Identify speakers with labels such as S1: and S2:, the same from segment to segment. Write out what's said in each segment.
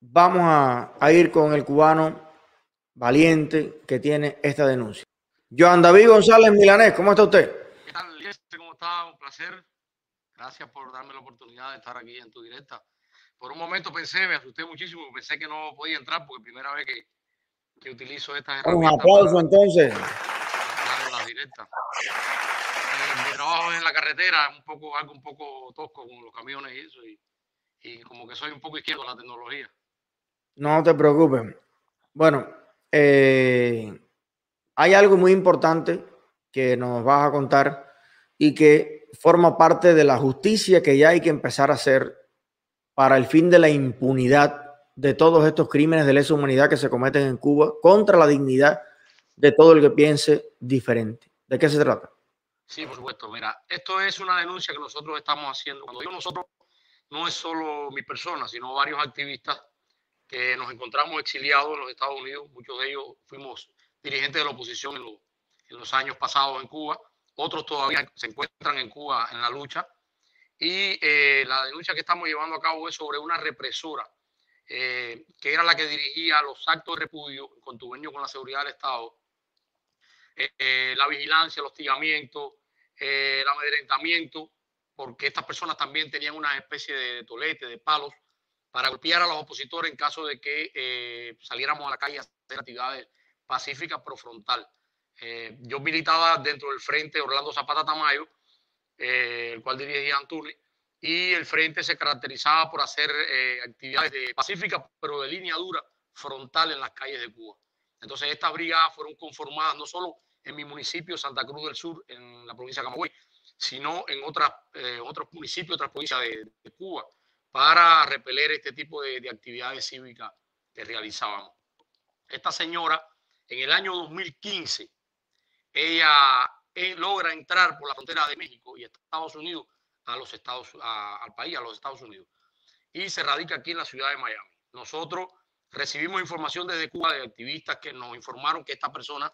S1: vamos a, ir con el cubano valiente que tiene esta denuncia. Joan David González Milanés, ¿cómo está usted?
S2: ¿Qué tal, ¿Cómo está? Un placer. Gracias por darme la oportunidad de estar aquí en tu directa. Por un momento pensé, me asusté muchísimo, pensé que no podía entrar porque primera vez que, que utilizo estas
S1: herramientas. Un aplauso entonces.
S2: En las directas. Eh, mi trabajo es en la carretera, un poco, algo un poco tosco con los camiones y eso, y, y como que soy un poco izquierdo en la tecnología.
S1: No te preocupes. Bueno, eh, hay algo muy importante que nos vas a contar y que forma parte de la justicia que ya hay que empezar a hacer para el fin de la impunidad de todos estos crímenes de lesa humanidad que se cometen en Cuba contra la dignidad de todo el que piense diferente. ¿De qué se trata?
S2: Sí, por supuesto. Mira, esto es una denuncia que nosotros estamos haciendo. Cuando digo nosotros, no es solo mi persona, sino varios activistas que nos encontramos exiliados en los Estados Unidos. Muchos de ellos fuimos dirigentes de la oposición en, los años pasados en Cuba. Otros todavía se encuentran en Cuba en la lucha. Y eh, la denuncia que estamos llevando a cabo es sobre una represora eh, que era la que dirigía los actos de repudio en con la seguridad del Estado, eh, la vigilancia, el hostigamiento, el amedrentamiento, porque estas personas también tenían una especie de tolete, de palos, para golpear a los opositores en caso de que eh, saliéramos a la calle a hacer actividades pacíficas pro frontal. Eh, yo militaba dentro del frente Orlando Zapata Tamayo, eh, el cual dirigía Antunes, y el frente se caracterizaba por hacer actividades pacíficas, pero de línea dura, frontal en las calles de Cuba. Entonces estas brigadas fueron conformadas no solo en mi municipio, Santa Cruz del Sur, en la provincia de Camagüey, sino en otras, otros municipios, otras provincias de Cuba para repeler este tipo de, actividades cívicas que realizábamos. Esta señora, en el año 2015, ella eh, logra entrar por la frontera de México y Estados Unidos a los Estados, al país, a los Estados Unidos, y se radica aquí en la ciudad de Miami. Nosotros recibimos información desde Cuba de activistas que nos informaron que esta persona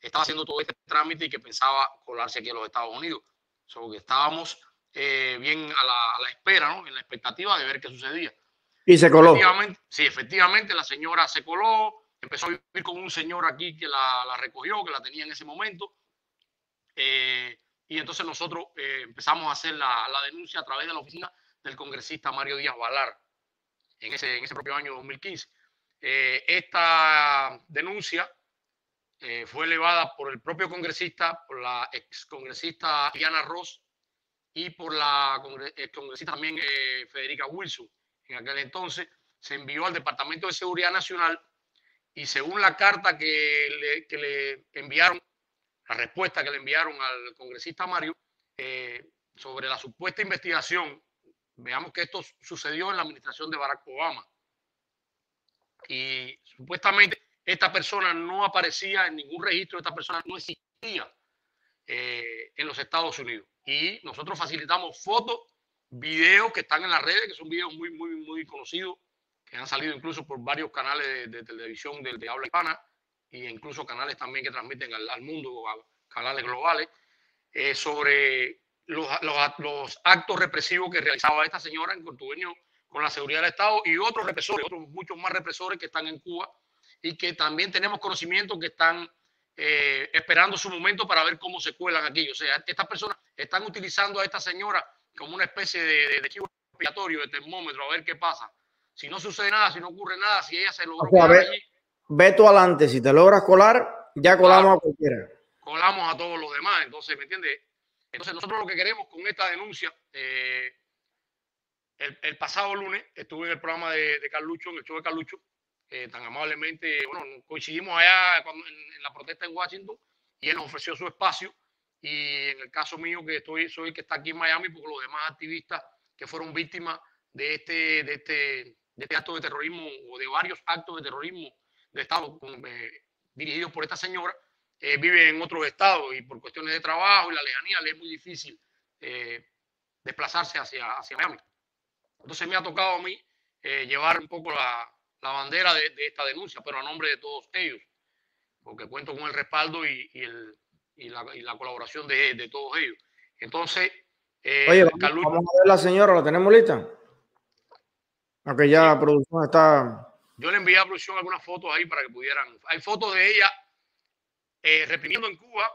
S2: estaba haciendo todo este trámite y que pensaba colarse aquí a los Estados Unidos. Solo que estábamos eh, bien a la, espera, ¿no? en la expectativa de ver qué sucedía.
S1: Y se coló.
S2: sí, efectivamente, la señora se coló, empezó a vivir con un señor aquí que la, recogió, que la tenía en ese momento. Eh, y entonces nosotros eh, empezamos a hacer la, denuncia a través de la oficina del congresista Mario Díaz Valar en ese, en ese propio año 2015. esta denuncia fue elevada por el propio congresista, por la ex congresista Diana Ross, y por la eh, congresista también eh, Federica Wilson. En aquel entonces se envió al Departamento de Seguridad Nacional y según la carta que le, que le enviaron, la respuesta que le enviaron al congresista Mario eh, sobre la supuesta investigación, veamos que esto sucedió en la administración de Barack Obama. Y supuestamente esta persona no aparecía en ningún registro, esta persona no existía en los Estados Unidos y nosotros facilitamos fotos, videos que están en las redes, que son videos muy, muy, muy conocidos, que han salido incluso por varios canales de, televisión de, habla hispana e incluso canales también que transmiten al, mundo, canales globales, eh, sobre los, los, actos represivos que realizaba esta señora en contubernio con la seguridad del Estado y otros represores, otros muchos más represores que están en Cuba y que también tenemos conocimiento que están eh, esperando su momento para ver cómo se cuelan aquí. O sea, estas personas están utilizando a esta señora como una especie de, de, chivo expiatorio, de termómetro, a ver qué pasa. Si no sucede nada, si no ocurre nada, si ella se logra
S1: o ve, ve, tú adelante, si te logras colar, ya colamos a cualquiera.
S2: Colamos a todos los demás, entonces, ¿me entiendes? Entonces, nosotros lo que queremos con esta denuncia, eh, el, pasado lunes estuve en el programa de, de Carlucho, en el show de Carlucho, eh, tan amablemente, bueno, coincidimos allá en, la protesta en Washington y él nos ofreció su espacio y en el caso mío que estoy, soy que está aquí en Miami porque los demás activistas que fueron víctimas de este, de este, de este acto de terrorismo o de varios actos de terrorismo de Estado eh, dirigidos por esta señora, eh, viven en otros estados y por cuestiones de trabajo y la lejanía le es muy difícil desplazarse hacia, hacia Miami. Entonces me ha tocado a mí llevar un poco la, la bandera de, esta denuncia, pero a nombre de todos ellos, porque cuento con el respaldo y, el, y, la, y la, colaboración de, de, todos ellos. Entonces,
S1: eh, Oye, vamos, a ver la señora, ¿la tenemos lista? Aunque ya la producción está.
S2: Yo le envié a producción algunas fotos ahí para que pudieran. Hay fotos de ella eh, reprimiendo en Cuba.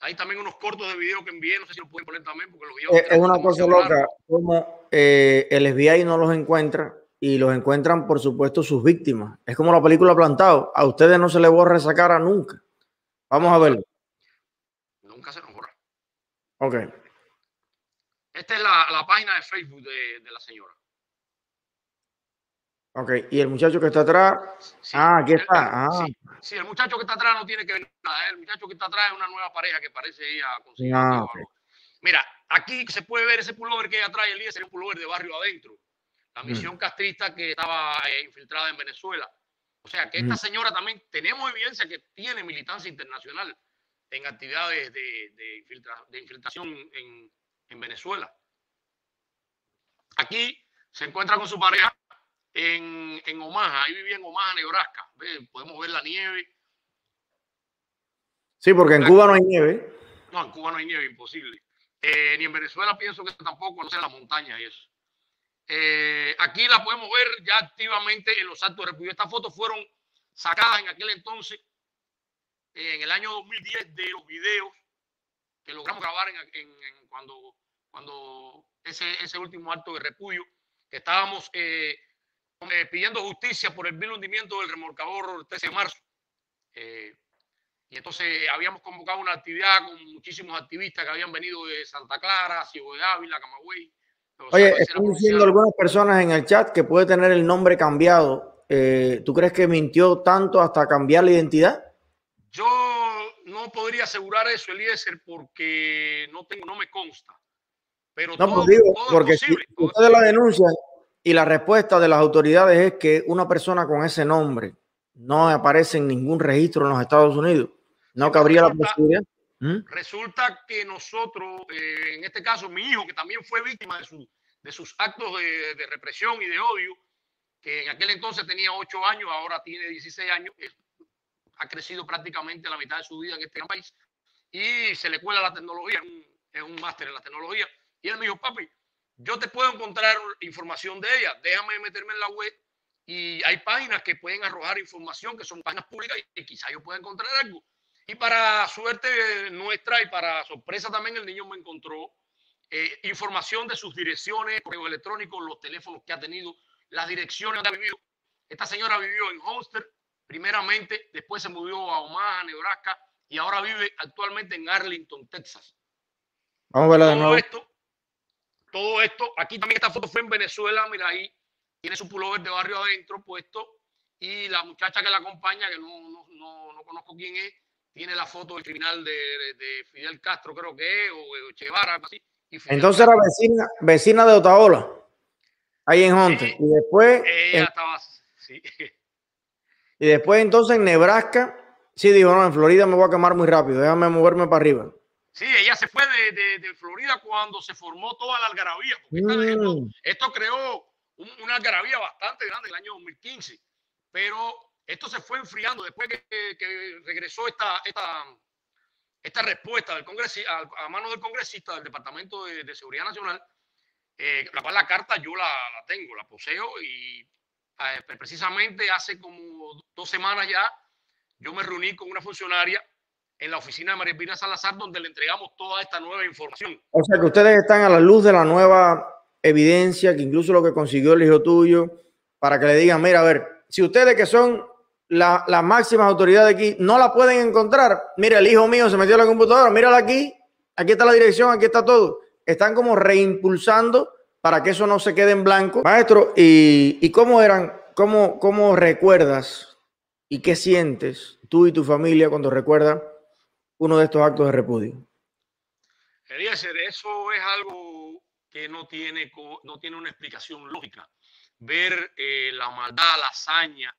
S2: Hay también unos cortos de video que envié, no sé si lo pueden poner también, porque los videos.
S1: Es, es una cosa loca, como eh, el FBI no los encuentra y los encuentran, por supuesto, sus víctimas. Es como la película Plantado. A ustedes no se les borra esa cara nunca. Vamos a verlo.
S2: Nunca se nos borra.
S1: Ok.
S2: Esta es la, la página de Facebook de, de, la señora.
S1: Ok, y el muchacho que está atrás. Sí, ah, aquí está. Ah.
S2: Sí, sí, el muchacho que está atrás no tiene que ver nada. El muchacho que está atrás es una nueva pareja que parece ella conseguir.
S1: Ah, okay.
S2: Mira, aquí se puede ver ese pullover que ella trae el día, sería un pullover de barrio adentro. La misión mm. castrista que estaba eh, infiltrada en Venezuela. O sea que esta mm. señora también tenemos evidencia que tiene militancia internacional en actividades de, de, infiltra, de infiltración en, en, Venezuela. Aquí se encuentra con su pareja en, en Omaha, ahí vivía en Omaha, Nebraska. ¿Ve? Podemos ver la nieve.
S1: Sí, porque en Cuba no hay nieve.
S2: No, en Cuba no hay nieve, imposible. Eh, ni en Venezuela pienso que tampoco, no sé, las montañas y eso. Eh, aquí la podemos ver ya activamente en los actos de repudio. Estas fotos fueron sacadas en aquel entonces, en el año 2010, de los videos que logramos grabar en, en, en cuando, cuando ese, ese, último acto de repudio, que estábamos eh, eh pidiendo justicia por el vil hundimiento del remolcador 13 de marzo. Eh, y entonces habíamos convocado una actividad con muchísimos activistas que habían venido de Santa Clara, Ciudad de Ávila, Camagüey.
S1: Oye, están diciendo algunas personas en el chat que puede tener el nombre cambiado. Eh, ¿Tú crees que mintió tanto hasta cambiar la identidad?
S2: No podría asegurar eso, Eliezer, porque no tengo, no me consta. Pero
S1: no,
S2: todo,
S1: pues digo,
S2: todo
S1: porque
S2: es posible,
S1: si ustedes la denuncian y la respuesta de las autoridades es que una persona con ese nombre no aparece en ningún registro en los Estados Unidos, no cabría la posibilidad.
S2: ¿Mm? Resulta que nosotros, eh, en este caso, mi hijo, que también fue víctima de, su, de sus actos de, de, represión y de odio, que en aquel entonces tenía 8 años, ahora tiene 16 años, ha crecido prácticamente la mitad de su vida en este país y se le cuela la tecnología, es un, máster en la tecnología. Y él me dijo, papi, yo te puedo encontrar información de ella, déjame meterme en la web y hay páginas que pueden arrojar información, que son páginas públicas y quizá yo pueda encontrar algo. Y para suerte nuestra y para sorpresa también el niño me encontró eh, información de sus direcciones, correo electrónico, los teléfonos que ha tenido, las direcciones donde ha vivido. Esta señora vivió en Homestead primeramente, después se movió a Omaha, Nebraska y ahora vive actualmente en Arlington, Texas.
S1: Vamos a verla de nuevo.
S2: Esto, todo esto, aquí también esta foto fue en Venezuela, mira ahí, tiene su pullover de barrio adentro puesto y la muchacha que la acompaña, que no, no, no, no conozco quién es, tiene la foto del criminal de, de, de, Fidel Castro, creo que es, o Che Guevara, así.
S1: Entonces era vecina, vecina de Otaola, ahí en Honte.
S2: Eh,
S1: y después.
S2: Ella
S1: en,
S2: estaba, sí.
S1: Y después, entonces en Nebraska, sí dijo: No, en Florida me voy a quemar muy rápido, déjame moverme para arriba.
S2: Sí, ella se fue de, de, de Florida cuando se formó toda la algarabía. Porque mm. esto, esto, creó un, una algarabía bastante grande en el año 2015. Pero esto se fue enfriando después que, que regresó esta, esta, esta respuesta del congresista, a, a manos del congresista del Departamento de, de Seguridad Nacional, eh, la cual la carta yo la, la tengo, la poseo y eh, precisamente hace como dos semanas ya yo me reuní con una funcionaria en la oficina de María Pina Salazar donde le entregamos toda esta nueva información.
S1: O sea que ustedes están a la luz de la nueva evidencia, que incluso lo que consiguió el hijo tuyo, para que le digan, mira, a ver, si ustedes que son las la máximas autoridades aquí no la pueden encontrar. Mira, el hijo mío se metió a la computadora, mírala aquí, aquí está la dirección, aquí está todo. Están como reimpulsando para que eso no se quede en blanco. Maestro, ¿y, cómo eran, cómo, cómo recuerdas y qué sientes tú y tu familia cuando recuerdas uno de estos actos de repudio?
S2: Eliezer, eso es algo que no tiene, no tiene una explicación lógica. Ver eh, la maldad, la hazaña,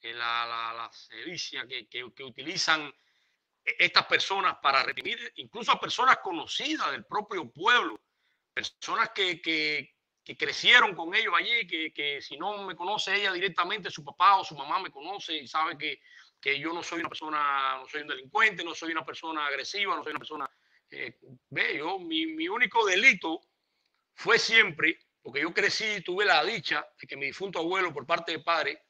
S2: la, la, la sevicia que, utilizan estas personas para reprimir incluso a personas conocidas del propio pueblo, personas que, que, que crecieron con ellos allí, que, que, si no me conoce ella directamente, su papá o su mamá me conoce y sabe que, que yo no soy una persona, no soy un delincuente, no soy una persona agresiva, no soy una persona... Eh, ve, yo, mi, mi único delito fue siempre porque yo crecí, tuve la dicha de que mi difunto abuelo, por parte de padre,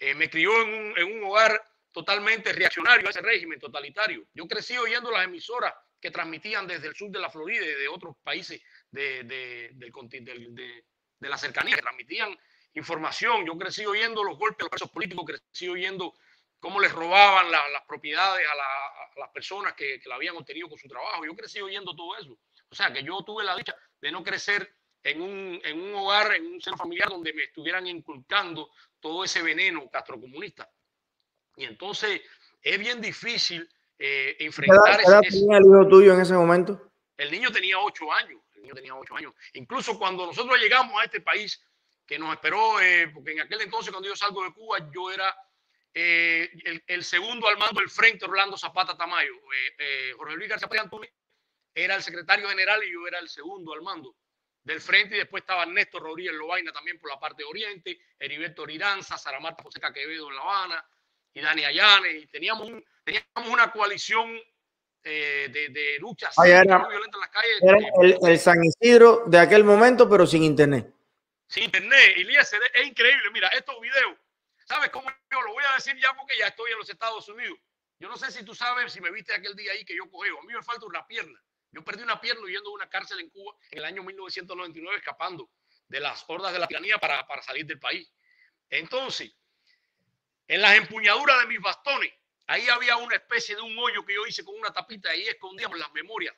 S2: eh, me crió en un, en un hogar totalmente reaccionario a ese régimen totalitario. Yo crecí oyendo las emisoras que transmitían desde el sur de la Florida y de otros países de, de, de, de la cercanía, que transmitían información. Yo crecí oyendo los golpes de los presos políticos, crecí oyendo cómo les robaban las propiedades a, a, las personas que, que la habían obtenido con su trabajo. Yo crecí oyendo todo eso. O sea que yo tuve la dicha de no crecer en un, en un hogar, en un seno familiar donde me estuvieran inculcando todo ese veneno castrocomunista. Y entonces es bien difícil eh, enfrentar
S1: ¿Qué edad, tenía el hijo tuyo en ese momento?
S2: El niño tenía ocho años. Niño tenía ocho años. Incluso cuando nosotros llegamos a este país, que nos esperó, eh, porque en aquel entonces cuando yo salgo de Cuba, yo era eh, el, el, segundo al mando del Frente Orlando Zapata Tamayo. Eh, Jorge Luis García Antunes era el secretario general y yo era el segundo al mando del frente y después estaba Néstor Rodríguez Lobaina también por la parte de Oriente, Heriberto Riranza, Sara Marta José Quevedo en La Habana y Dani Ayane y teníamos, un, teníamos una coalición eh, de, de lucha
S1: ah, era, muy violenta en las calles. Era el, el, San Isidro de aquel momento, pero sin internet.
S2: Sin internet, Elías, es increíble. Mira, estos videos, ¿sabes cómo yo lo voy a decir ya porque ya estoy en los Estados Unidos? Yo no sé si tú sabes, si me viste aquel día ahí que yo cogeo. A mí me falta una pierna. Yo perdí una pierna huyendo de una cárcel en Cuba en el año 1999, escapando de las hordas de la tiranía para, para salir del país. Entonces, en las empuñaduras de mis bastones, ahí había una especie de un hoyo que yo hice con una tapita y ahí escondíamos las memorias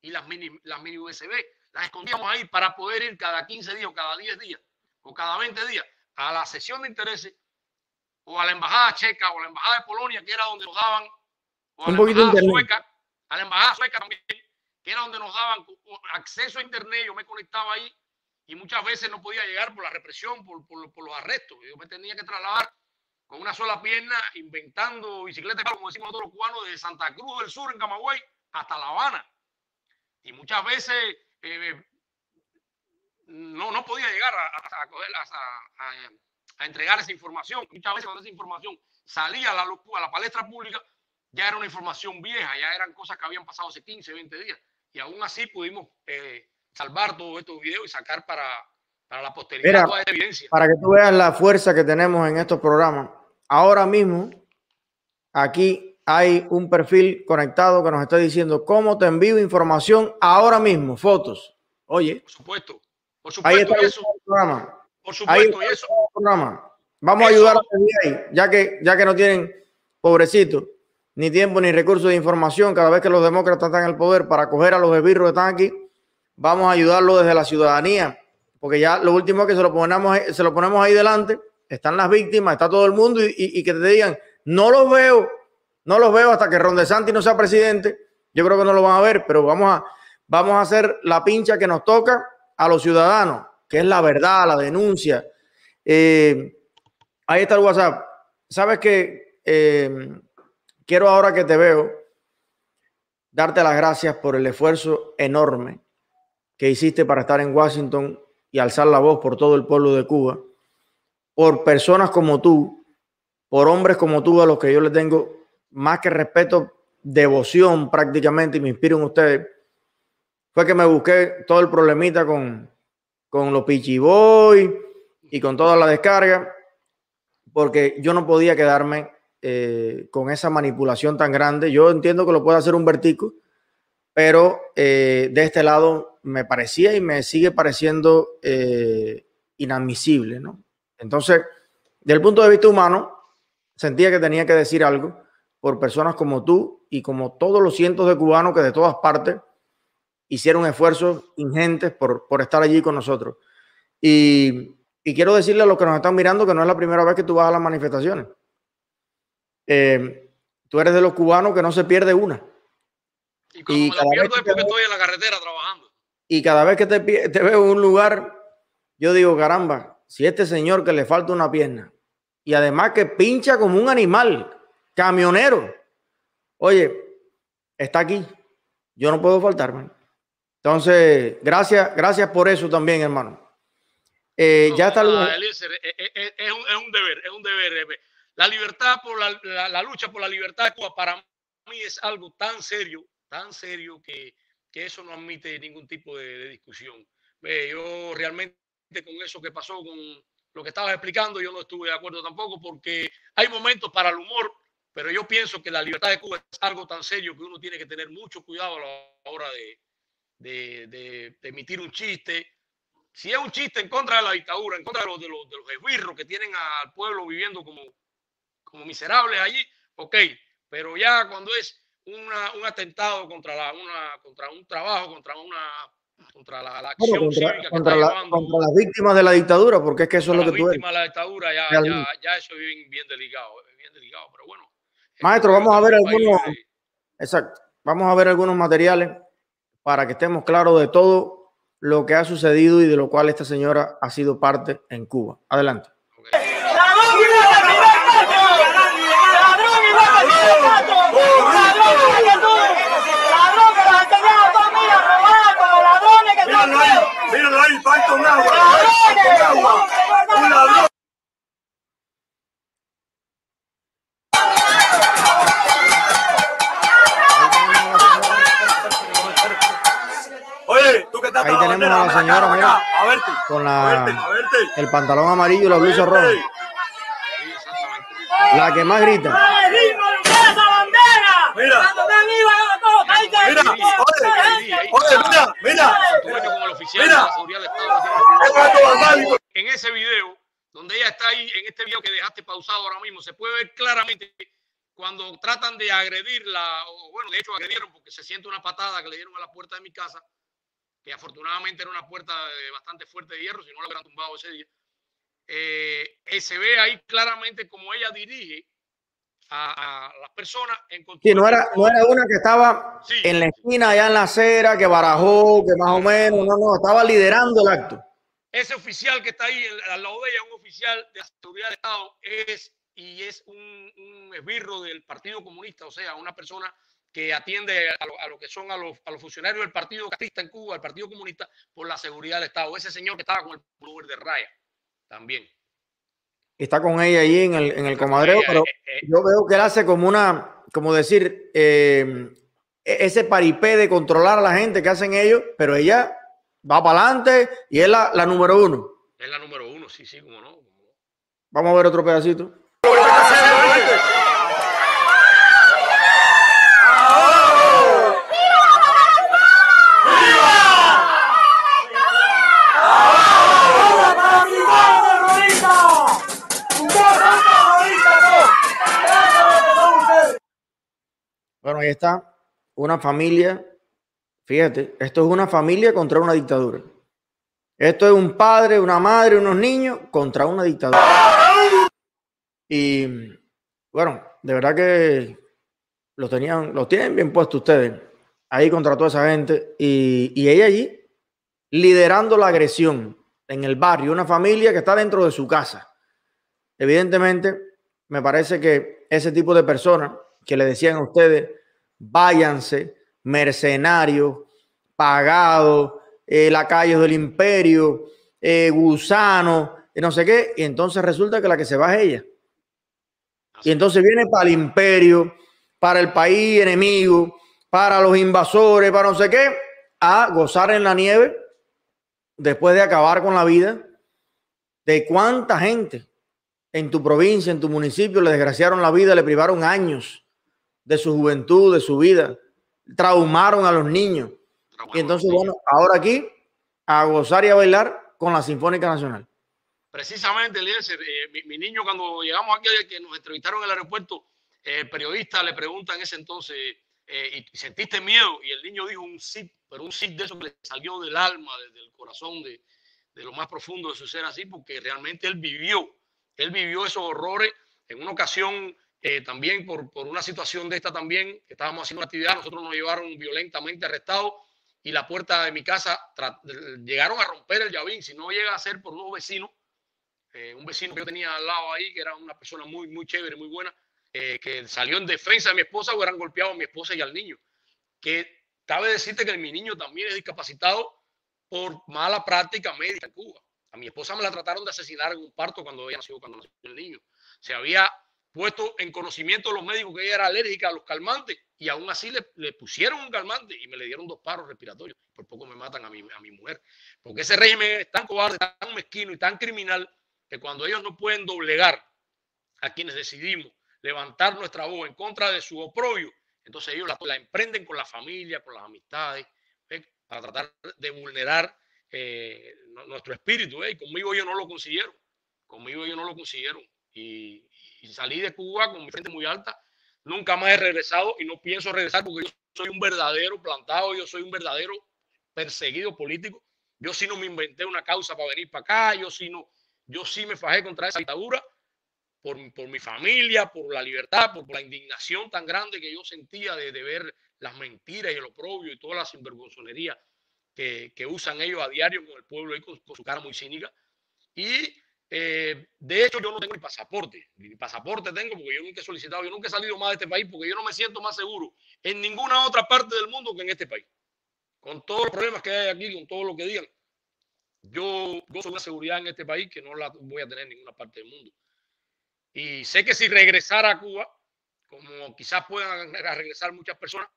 S2: y las mini, las mini USB. Las escondíamos ahí para poder ir cada 15 días o cada 10 días o cada 20 días a la sesión de intereses o a la embajada checa o a la embajada de Polonia, que era donde nos daban, o a la embajada sueca, a la embajada sueca también, que era donde nos daban acceso a internet. Yo me conectaba ahí y muchas veces no podía llegar por la represión, por, por, por los arrestos. Yo me tenía que trasladar con una sola pierna, inventando bicicletas, como decimos nosotros los cubanos, de Santa Cruz del Sur, en Camagüey, hasta La Habana. Y muchas veces eh, no, no podía llegar a, a, a, entregar esa información. Muchas veces cuando esa información salía a la, a la palestra pública, ya era una información vieja, ya eran cosas que habían pasado hace 15, 20 días. Y aún así pudimos eh, salvar todos estos videos y sacar para, para la posteridad
S1: Mira, toda esta evidencia. Para que tú veas la fuerza que tenemos en estos programas. Ahora mismo, aquí hay un perfil conectado que nos está diciendo cómo te envío información ahora mismo, fotos. Oye.
S2: Por supuesto. Por
S1: supuesto. Ahí está eso, el programa. Por supuesto. Ahí eso. El programa. Vamos eso. a ayudar a ahí, ya que, ya que no tienen, pobrecito, ni tiempo ni recursos de información cada vez que los demócratas están en el poder para coger a los esbirros que están aquí. Vamos a ayudarlo desde la ciudadanía, porque ya lo último es que se lo ponemos, se lo ponemos ahí delante, están las víctimas, está todo el mundo y, que te digan, no los veo, no los veo hasta que Ron DeSantis no sea presidente. Yo creo que no lo van a ver, pero vamos a, vamos a hacer la pincha que nos toca a los ciudadanos, que es la verdad, la denuncia. Eh, ahí está el WhatsApp. Sabes que eh, quiero ahora que te veo darte las gracias por el esfuerzo enorme que hiciste para estar en Washington y alzar la voz por todo el pueblo de Cuba, por personas como tú, por hombres como tú a los que yo le tengo más que respeto, devoción prácticamente y me inspiro en ustedes, fue que me busqué todo el problemita con, con los Pichiboy y con toda la descarga, porque yo no podía quedarme eh, con esa manipulación tan grande. Yo entiendo que lo puede hacer un vertico, pero eh, de este lado me parecía y me sigue pareciendo eh, inadmisible, ¿no? Entonces, desde el punto de vista humano, sentía que tenía que decir algo por personas como tú y como todos los cientos de cubanos que de todas partes hicieron esfuerzos ingentes por, por estar allí con nosotros. Y, quiero decirle a los que nos están mirando que no es la primera vez que tú vas a las manifestaciones. Eh, tú eres de los cubanos que no se pierde una.
S2: Y cuando y me la pierdo es porque estoy en la carretera trabajando.
S1: Y cada vez que te, te veo en un lugar, yo digo, caramba, si este señor que le falta una pierna y además que pincha como un animal, camionero, oye, está aquí, yo no puedo faltarme. Entonces, gracias, gracias por eso también, hermano. Eh, no, ya está.
S2: Ah, Eliezer, es, es, es, un, es, un, deber, es un deber. La libertad por la, la, la, lucha por la libertad de Cuba para mí es algo tan serio, tan serio que, que eso no admite ningún tipo de, de discusión. Eh, yo realmente con eso que pasó con lo que estabas explicando. Yo no estuve de acuerdo tampoco porque hay momentos para el humor, pero yo pienso que la libertad de Cuba es algo tan serio que uno tiene que tener mucho cuidado a la hora de, de, de, emitir un chiste. Si es un chiste en contra de la dictadura, en contra de los, de los, de los esbirros que tienen al pueblo viviendo como, como miserables allí, ok, pero ya cuando es una, un atentado contra, la, una, contra un trabajo, contra una contra la, la acción
S1: contra,
S2: cívica
S1: contra,
S2: que
S1: la,
S2: está llevando,
S1: contra las víctimas de la dictadura, porque es que eso es lo que tú eres.
S2: víctima de la dictadura, ya, ya, ya eso es bien, bien delicado, bien delicado, pero bueno.
S1: Maestro, vamos a ver
S2: es un país
S1: algunos,
S2: de-
S1: exacto, vamos a ver algunos materiales para que estemos claros de todo lo que ha sucedido y de lo cual esta señora ha sido parte en Cuba. Adelante.
S3: A
S1: la señora, mira.
S4: a verte,
S1: Con
S4: a verte,
S1: la,
S4: a verte.
S1: el pantalón amarillo y la blusa roja. La que más grita.
S4: Mira.
S3: ¡Cuando ven iba a todos! ¡Ahí te
S4: Mira, oye, mira, mira. Mira.
S2: en ese video, donde ella está ahí, en este video que dejaste pausado ahora mismo, se puede ver claramente cuando tratan de agredirla, o bueno, de hecho agredieron porque se siente una patada que le dieron a la puerta de mi casa, que afortunadamente era una puerta eh, bastante fuerte de hierro, si no lo hubieran tumbado ese día. Eh, se ve ahí claramente como ella dirige a, a las personas en
S1: Sí, no era, no era una que estaba
S2: Sí.
S1: en la esquina, allá en la acera, que barajó, que más o menos, no, no, estaba liderando el acto.
S2: ese oficial que está ahí al lado de ella, un oficial de la seguridad del Estado, es y es un, un esbirro del Partido Comunista, o sea, una persona que atiende a lo, a lo que son a los, a los funcionarios del Partido Castrista en Cuba, el Partido Comunista, por la seguridad del Estado. Ese señor que estaba con el pullover de raya también.
S1: Está con ella ahí en el, en el comadreo, pero
S2: eh, eh,
S1: yo veo que él hace como una, como decir, eh, e- ese paripé de controlar a la gente que hacen ellos, pero ella va para adelante y es la, la número uno.
S2: es la número uno, sí, sí, como no.
S1: Vamos a ver otro pedacito. Ahí está una familia. Fíjate, esto es una familia contra una dictadura. Esto es un padre, una madre, unos niños contra una dictadura. Y bueno, de verdad que lo tenían, tienen bien puesto ustedes ahí contra toda esa gente. Y, y ella allí liderando la agresión en el barrio, una familia que está dentro de su casa. Evidentemente, me parece que ese tipo de personas que le decían a ustedes, váyanse, mercenarios, pagados, eh, lacayos del imperio, eh, gusanos, y no sé qué, y entonces resulta que la que se va es ella. Y entonces viene para el imperio, para el país enemigo, para los invasores, para no sé qué, a gozar en la nieve después de acabar con la vida de cuánta gente en tu provincia, en tu municipio, le desgraciaron la vida, le privaron años de su juventud, de su vida, traumaron a los niños. Y entonces, bueno, ahora aquí a gozar y a bailar con la Sinfónica Nacional.
S2: Precisamente, Eliezer, eh, mi, mi niño, cuando llegamos aquí, que nos entrevistaron en el aeropuerto, eh, el periodista le pregunta en ese entonces, eh, ¿y sentiste miedo? Y el niño dijo un sí, pero un sí de eso que le salió del alma, desde el corazón, de, de lo más profundo de su ser así, porque realmente él vivió, él vivió esos horrores en una ocasión eh, también por, por una situación de esta también, que estábamos haciendo una actividad, nosotros nos llevaron violentamente arrestados y la puerta de mi casa llegaron a romper el llavín, si no llega a ser por unos vecinos, eh, un vecino que yo tenía al lado ahí, que era una persona muy, muy chévere, muy buena, eh, que salió en defensa de mi esposa, hubieran golpeado a mi esposa y al niño. Que cabe decirte que mi niño también es discapacitado por mala práctica médica en Cuba. A mi esposa me la trataron de asesinar en un parto cuando ella nació, cuando nació el niño. Se había puesto en conocimiento de los médicos que ella era alérgica a los calmantes y aún así le, le, pusieron un calmante y me le dieron dos paros respiratorios. Por poco me matan a mi, a mi mujer. Porque ese régimen es tan cobarde, tan mezquino y tan criminal que cuando ellos no pueden doblegar a quienes decidimos levantar nuestra voz en contra de su oprobio, entonces ellos la, emprenden con la familia, con las amistades, para tratar de vulnerar eh, nuestro espíritu. ¿eh? Y conmigo ellos no lo consiguieron. Conmigo ellos no lo consiguieron. Y, y salí de Cuba con mi frente muy alta Nunca más he regresado y no pienso regresar porque yo soy un verdadero plantado, yo soy un verdadero perseguido político. Yo sí no me inventé una causa para venir para acá, yo sí no, yo sí me fajé contra esa dictadura por, por mi familia, por la libertad, por, la indignación tan grande que yo sentía de, de, ver las mentiras y el oprobio y todas las sinvergonzonerías que, que usan ellos a diario con el pueblo y con, con su cara muy cínica. Y eh, de hecho, yo no tengo ni pasaporte. Ni pasaporte tengo porque yo nunca he solicitado, yo nunca he salido más de este país porque yo no me siento más seguro en ninguna otra parte del mundo que en este país. Con todos los problemas que hay aquí, con todo lo que digan, yo gozo de una seguridad en este país que no la voy a tener en ninguna parte del mundo. Y sé que si regresara a Cuba, como quizás puedan regresar muchas personas,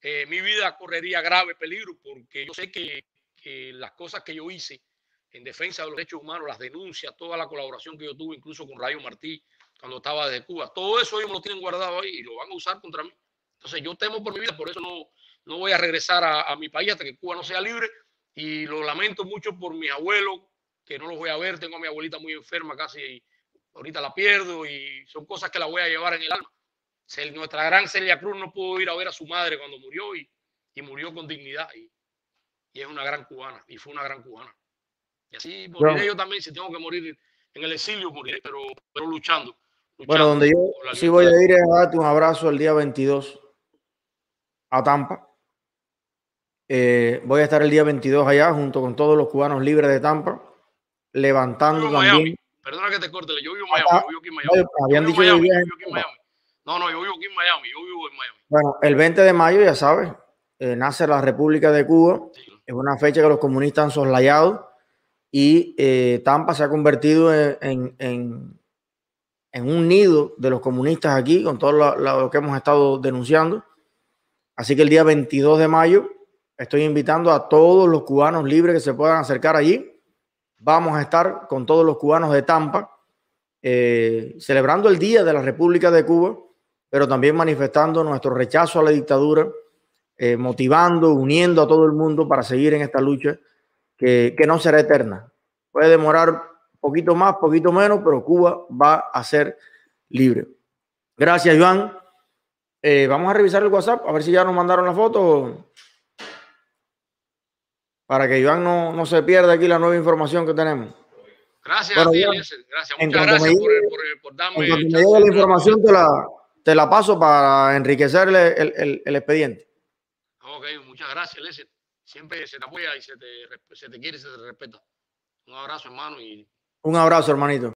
S2: eh, mi vida correría grave peligro porque yo sé que, que las cosas que yo hice en defensa de los derechos humanos, las denuncias, toda la colaboración que yo tuve, incluso con Rayo Martí, cuando estaba desde Cuba. Todo eso ellos me lo tienen guardado ahí y lo van a usar contra mí. Entonces yo temo por mi vida, por eso no, no voy a regresar a, mi país hasta que Cuba no sea libre. Y lo lamento mucho por mis abuelos, que no los voy a ver. Tengo a mi abuelita muy enferma casi y ahorita la pierdo y son cosas que la voy a llevar en el alma. Nuestra gran Celia Cruz no pudo ir a ver a su madre cuando murió y, y murió con dignidad. Y, y es una gran cubana y fue una gran cubana. Y así moriré yo, yo también, si tengo que morir en el exilio, moriré, pero, pero luchando, luchando.
S1: Bueno, donde yo sí voy a ir es a darte un abrazo el día 22 a Tampa. Eh, voy a estar el día 22 allá junto con todos los cubanos libres de Tampa, levantando también.
S2: Miami. Perdona que te corte, yo vivo en Miami. yo vivo aquí en Miami.
S1: Habían dicho
S2: Miami, yo vivo aquí en Miami. No, no, yo vivo aquí en Miami. Yo vivo en Miami.
S1: Bueno, el 20 de mayo, ya sabes, eh, nace la República de Cuba. Sí. Es una fecha que los comunistas han soslayado y eh, Tampa se ha convertido en, en, en, un nido de los comunistas aquí, con todo lo, que hemos estado denunciando. Así que el día 22 de mayo estoy invitando a todos los cubanos libres que se puedan acercar allí. Vamos a estar con todos los cubanos de Tampa, eh, celebrando el Día de la República de Cuba, pero también manifestando nuestro rechazo a la dictadura, eh, motivando, uniendo a todo el mundo para seguir en esta lucha que, que no será eterna. Puede demorar poquito más, poquito menos, pero Cuba va a ser libre. Gracias, Joan. Eh, vamos a revisar el WhatsApp, a ver si ya nos mandaron la foto. Para que Joan no, no se pierda aquí la nueva información que tenemos.
S2: Gracias, bueno, Joan, gracias. Muchas gracias
S1: por, por, por, darme. En cuanto me llegue la información, te la, te la paso para enriquecer el, el, el expediente.
S2: Ok, muchas gracias, Lester siempre se te apoya y se te, se te quiere y se te respeta. Un abrazo, hermano. Y...
S1: Un abrazo, hermanito.